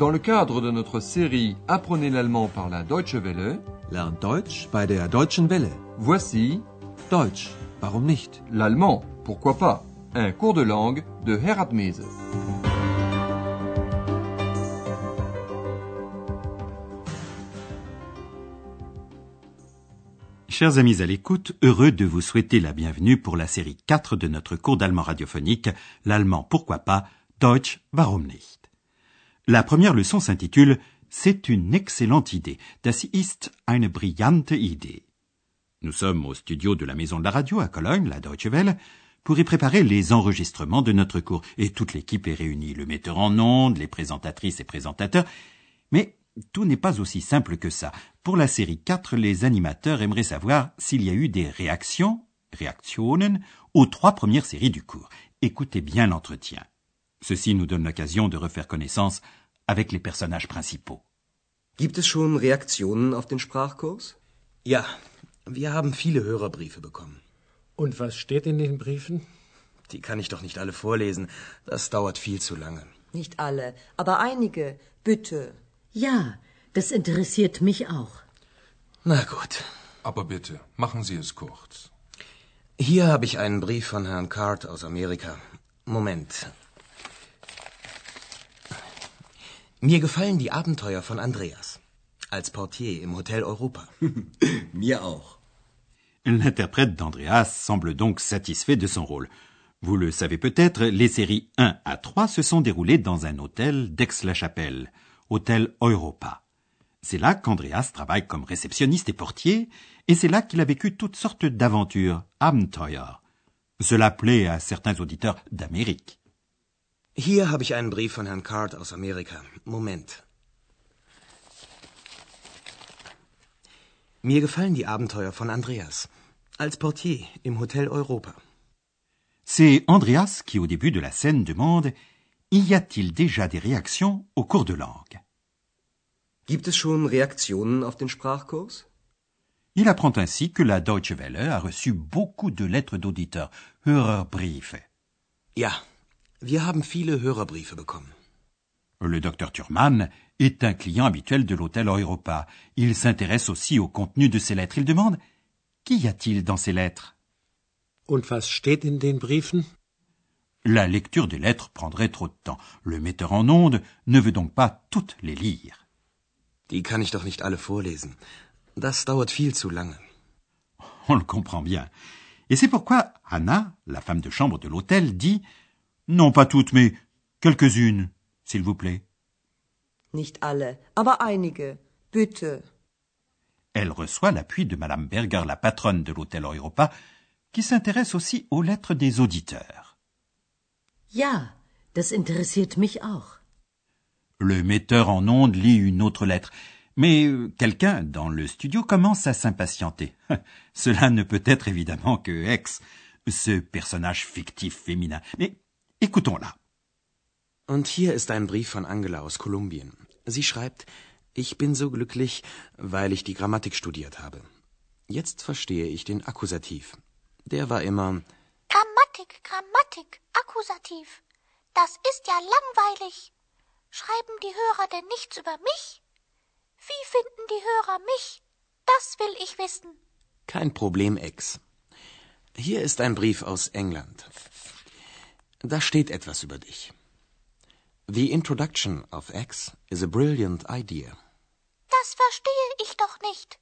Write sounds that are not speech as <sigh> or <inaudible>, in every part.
Dans le cadre de notre série Apprenez l'allemand par la Deutsche Welle, Lernt Deutsch bei der Deutschen Welle. voici Deutsch, warum nicht? l'allemand, pourquoi pas, un cours de langue de Herat Mese. Chers amis à l'écoute, heureux de vous souhaiter la bienvenue pour la série 4 de notre cours d'allemand radiophonique, l'allemand pourquoi pas, Deutsch warum nicht? La première leçon s'intitule C'est une excellente idée. Das ist eine brillante Idee. Nous sommes au studio de la maison de la radio à Cologne, la Deutsche Welle, pour y préparer les enregistrements de notre cours. Et toute l'équipe est réunie, le metteur en ondes, les présentatrices et présentateurs. Mais tout n'est pas aussi simple que ça. Pour la série 4, les animateurs aimeraient savoir s'il y a eu des réactions, Reaktionen, aux trois premières séries du cours. Écoutez bien l'entretien. Ceci nous donne l'occasion de refaire connaissance avec les personnages principaux. Gibt es schon Reaktionen auf den Sprachkurs? Ja, wir haben viele Hörerbriefe bekommen. Und was steht in den Briefen? Die kann ich doch nicht alle vorlesen. Das dauert viel zu lange. Nicht alle, aber einige. Bitte. Ja, das interessiert mich auch. Na gut. Aber bitte, machen Sie es kurz. Hier habe ich einen Brief von Herrn Card aus Amerika. Moment. Mir gefallen die Abenteuer von Andreas. Als Portier im Hotel Europa. <laughs> Mir auch. L'interprète d'Andreas semble donc satisfait de son rôle. Vous le savez peut-être, les séries 1 à 3 se sont déroulées dans un hôtel d'Aix-la-Chapelle, hôtel Europa. C'est là qu'Andreas travaille comme réceptionniste et portier, et c'est là qu'il a vécu toutes sortes d'aventures, Abenteuer. Cela plaît à certains auditeurs d'Amérique. Hier habe ich einen Brief von Herrn Card aus Amerika. Moment. Mir gefallen die Abenteuer von Andreas. Als Portier im Hotel Europa. C'est Andreas qui, au début de la scène, demande Y a-t-il déjà des réactions au cours de langue? Gibt es schon Reaktionen auf den Sprachkurs? Il apprend ainsi que la Deutsche Welle a reçu beaucoup de lettres d'auditeurs, Hörerbriefe. Ja, wir haben viele Hörerbriefe bekommen. Le docteur Thurman est un client habituel de l'hôtel Europa. Il s'intéresse aussi au contenu de ces lettres. Il demande Qu'y a-t-il dans ces lettres? Und was steht in den Briefen? La lecture des lettres prendrait trop de temps. Le metteur en ondes ne veut donc pas toutes les lire. Die kann ich doch nicht alle vorlesen. Das dauert viel zu lange. On le comprend bien. Et c'est pourquoi Anna, la femme de chambre de l'hôtel, dit Non pas toutes, mais quelques-unes, s'il vous plaît. Nicht alle, aber einige. Bitte. Elle reçoit l'appui de Madame Berger, la patronne de l'hôtel Europa, qui s'intéresse aussi aux lettres des auditeurs. Ja, das interessiert mich auch. Le metteur en ondes lit une autre lettre. Mais quelqu'un dans le studio commence à s'impatienter. <laughs> Cela ne peut être évidemment que X, ce personnage fictif féminin. Mais écoutons-la. Und hier ist ein Brief von Angela aus Kolumbien. Sie schreibt, ich bin so glücklich, weil ich die Grammatik studiert habe. Jetzt verstehe ich den Akkusativ. Der war immer Grammatik, Grammatik, Akkusativ. Das ist ja langweilig. Schreiben die Hörer denn nichts über mich? Wie finden die Hörer mich? Das will ich wissen. kein Problem, Ex. Hier ist ein Brief aus England. Da steht etwas über dich. The introduction of X is a brilliant idea. Das verstehe ich doch nicht.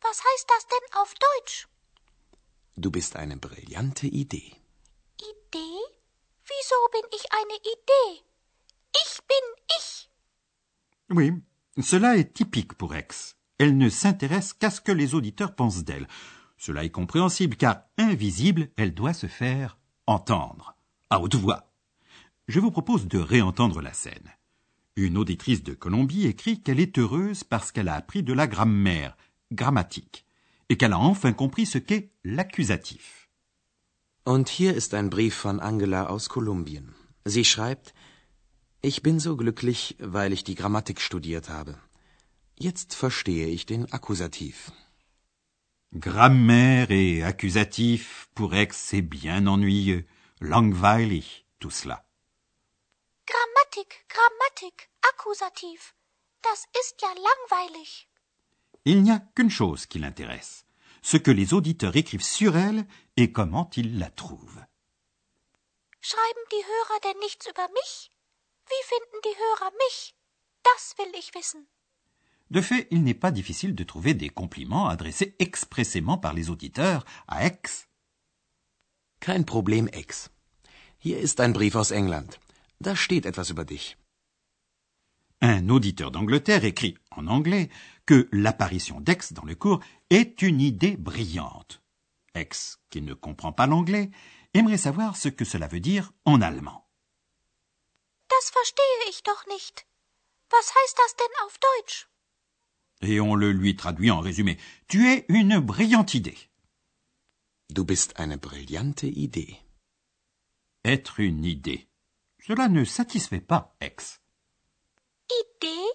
Was heißt das denn auf Deutsch? Du bist eine brillante Idee. Idee? Wieso bin ich eine Idee? Ich bin ich. Oui, cela est typique pour X. Elle ne s'intéresse qu'à ce que les auditeurs pensent d'elle. Cela est compréhensible car, invisible, elle doit se faire entendre, à haute voix. Je vous propose de réentendre la scène. Une auditrice de Colombie écrit qu'elle est heureuse parce qu'elle a appris de la grammaire, grammatique, et qu'elle a enfin compris ce qu'est l'accusatif. Und hier ist ein Brief von Angela aus Kolumbien. Sie schreibt, ich bin so glücklich, weil ich die Grammatik studiert habe. Jetzt verstehe ich den Akkusativ. Grammaire et accusatif, pour Ex, c'est bien ennuyeux, langweilig, tout cela. Grammatik, Grammatik, Akkusativ. Das ist ja langweilig. Il n'y a qu'une chose qui l'intéresse, ce que les auditeurs écrivent sur elle et comment ils la trouvent. Schreiben die Hörer denn nichts über mich? Wie finden die Hörer mich? Das will ich wissen. De fait, il n'est pas difficile de trouver des compliments adressés expressément par les auditeurs à Aix. Kein Problem, Ex. Hier ist ein Brief aus England. Da steht etwas über dich. Un auditeur d'Angleterre écrit en anglais que l'apparition d'Aix dans le cours est une idée brillante. Aix, qui ne comprend pas l'anglais, aimerait savoir ce que cela veut dire en allemand. Das verstehe ich doch nicht. Was heißt das denn auf Deutsch? Et on le lui traduit en résumé. Tu es une brillante idée. Du bist eine brillante Idee. Être une idée. Cela ne satisfait pas Aix. Idee?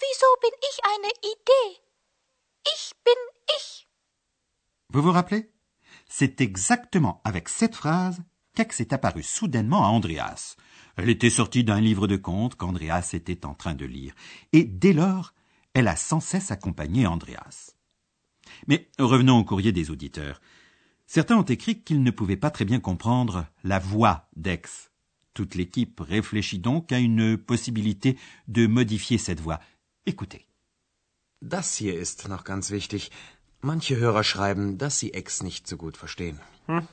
Wieso bin ich eine Idee? Ich bin ich. Vous vous rappelez? C'est exactement avec cette phrase qu'Aix est apparue soudainement à Andreas. Elle était sortie d'un livre de contes qu'Andreas était en train de lire. Et dès lors, elle a sans cesse accompagné Andreas. Mais revenons au courrier des auditeurs. Certains ont écrit qu'ils ne pouvaient pas très bien comprendre la voix d'Aix. Toute l'équipe réfléchit donc à une possibilité de modifier cette voix. Écoutez. Das hier ist noch ganz wichtig. Manche Hörer schreiben, dass sie Ex nicht so gut verstehen. Hm.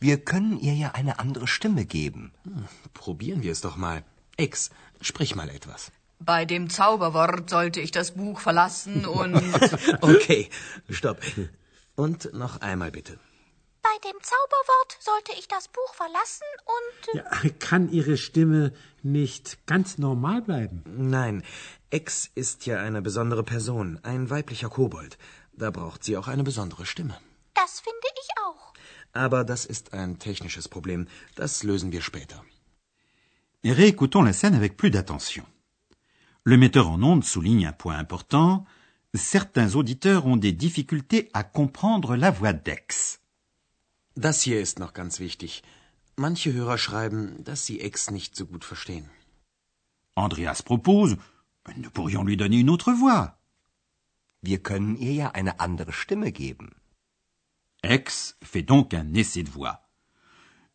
Wir können ihr ja eine andere Stimme geben. Hm, probieren wir es doch mal. Ex, sprich mal etwas. Bei dem Zauberwort sollte ich das Buch verlassen und. <laughs> okay, stopp. Und noch einmal bitte. Bei dem Zauberwort sollte ich das Buch verlassen und. Ja, kann Ihre Stimme nicht ganz normal bleiben? Nein, Ex ist ja eine besondere Person, ein weiblicher Kobold. Da braucht sie auch eine besondere Stimme. Das finde ich auch. Aber das ist ein technisches Problem. Das lösen wir später. Réécoutons la scène avec plus d'attention. Le metteur en ondes souligne un point important. Certains auditeurs ont des difficultés à comprendre la voix d'Ex. Das hier ist noch ganz wichtig. Manche Hörer schreiben, dass sie Ex nicht so gut verstehen. Andreas propose, nous pourrions lui donner une autre voix. Wir können ihr ja eine andere Stimme geben. Ex fait donc un essai de voix.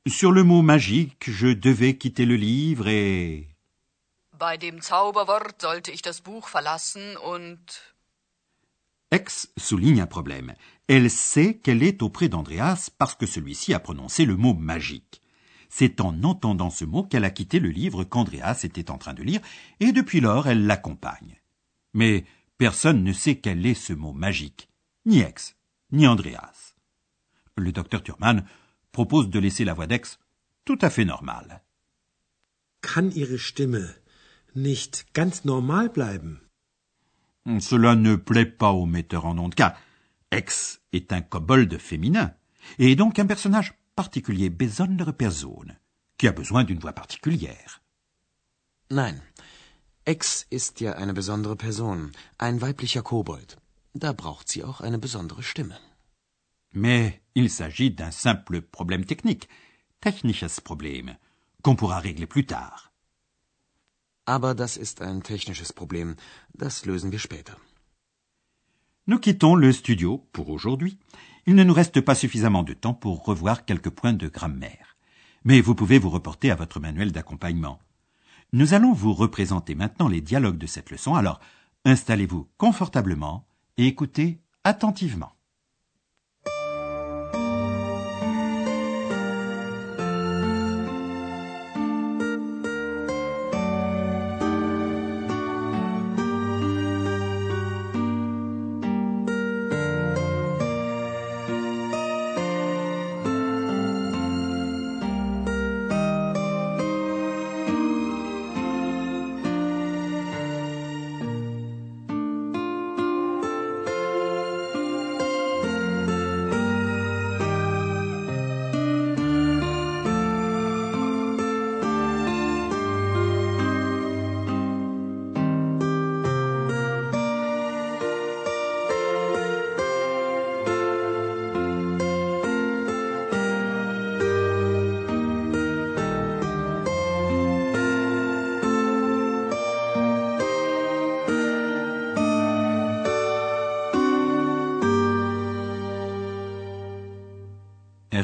Sur le mot magique, je devais quitter le livre et... Bei dem Zauberwort sollte ich das Buch verlassen und... Ex souligne un problème. Elle sait qu'elle est auprès d'Andreas parce que celui-ci a prononcé le mot magique. C'est en entendant ce mot qu'elle a quitté le livre qu'Andreas était en train de lire, et depuis lors elle l'accompagne. Mais personne ne sait quel est ce mot magique, ni Ex, ni Andreas. Le docteur Thurman propose de laisser la voix d'Ex tout à fait normale. Kann Ihre Stimme nicht ganz normal bleiben? Cela ne plaît pas au metteur en ondes, car Ex est un kobold féminin, et donc un personnage particulier, besondere Person, qui a besoin d'une voix particulière. Nein, Ex ist ja eine besondere Person, ein weiblicher Kobold. Da braucht sie auch eine besondere Stimme. Mais il s'agit d'un simple problème technique, technisches Problem, qu'on pourra régler plus tard. Aber das ist ein technisches Problem. Das lösen wir später. Nous quittons le studio pour aujourd'hui. Il ne nous reste pas suffisamment de temps pour revoir quelques points de grammaire. Mais vous pouvez vous reporter à votre manuel d'accompagnement. Nous allons vous représenter maintenant les dialogues de cette leçon, alors installez-vous confortablement et écoutez attentivement.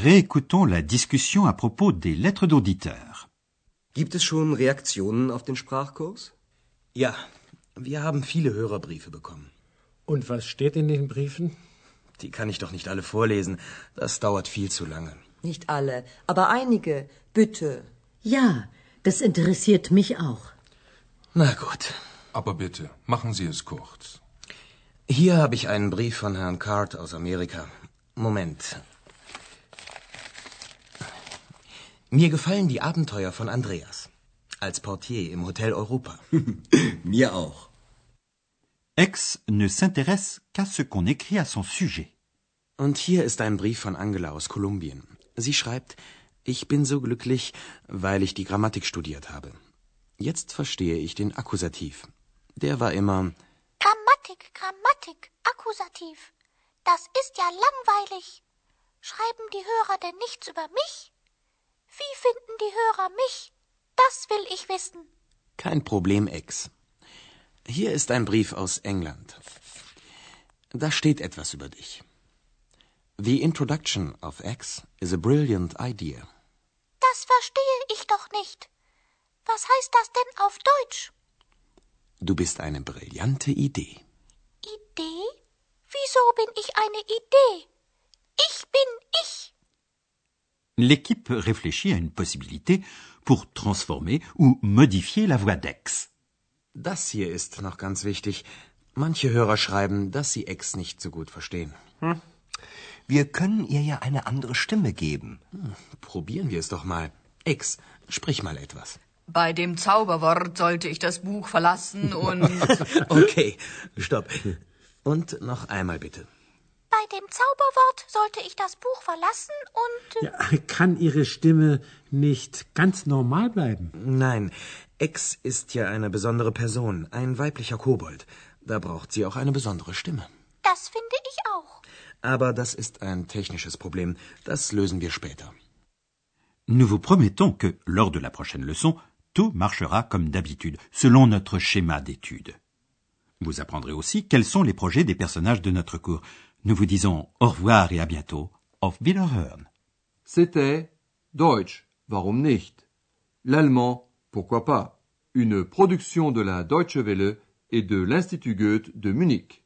Réécoutons la discussion à propos des lettres d'auditeurs. Gibt es schon Reaktionen auf den Sprachkurs? Ja, wir haben viele Hörerbriefe bekommen. Und was steht in den Briefen? Die kann ich doch nicht alle vorlesen. Das dauert viel zu lange. Nicht alle, aber einige. Bitte. Ja, das interessiert mich auch. Na gut. Aber bitte, machen Sie es kurz. Hier habe ich einen Brief von Herrn Card aus Amerika. Moment. Mir gefallen die Abenteuer von Andreas. Als Portier im Hotel Europa. <laughs> Mir auch. X ne s'intéresse qu'à ce qu'on écrit à son sujet. Und hier ist ein Brief von Angela aus Kolumbien. Sie schreibt, ich bin so glücklich, weil ich die Grammatik studiert habe. Jetzt verstehe ich den Akkusativ. Der war immer Grammatik, Grammatik, Akkusativ. Das ist ja langweilig. Schreiben die Hörer denn nichts über mich? Wie finden die Hörer mich? Das will ich wissen. kein Problem, Ex. Hier ist ein Brief aus England. Da steht etwas über dich. The introduction of X is a brilliant idea. Das verstehe ich doch nicht. Was heißt das denn auf Deutsch? Du bist eine brillante Idee. Idee? Wieso bin ich eine Idee? Ich bin ich. L'équipe réfléchit à une possibilité pour transformer ou modifier la voix d'X. Das hier ist noch ganz wichtig. Manche Hörer schreiben, dass sie X nicht so gut verstehen. Wir können ihr ja eine andere Stimme geben. Probieren wir es doch mal. X, sprich mal etwas. Bei dem Zauberwort sollte ich das Buch verlassen und. <laughs> Okay, stopp. Und noch einmal bitte. Bei dem Zauberwort sollte ich das Buch verlassen und. Ja, kann Ihre Stimme nicht ganz normal bleiben? Nein, X ist ja eine besondere Person, ein weiblicher Kobold. Da braucht sie auch eine besondere Stimme. Das finde ich auch. Aber das ist ein technisches Problem. Das lösen wir später. Nous vous promettons que, lors de la prochaine leçon, tout marchera comme d'habitude, selon notre schéma d'étude. Vous apprendrez aussi quels sont les projets des personnages de notre cours. Nous vous disons au revoir et à bientôt. Auf Wiederhören. C'était Deutsch, warum nicht? L'allemand, pourquoi pas? Une production de la Deutsche Welle et de l'Institut Goethe de Munich.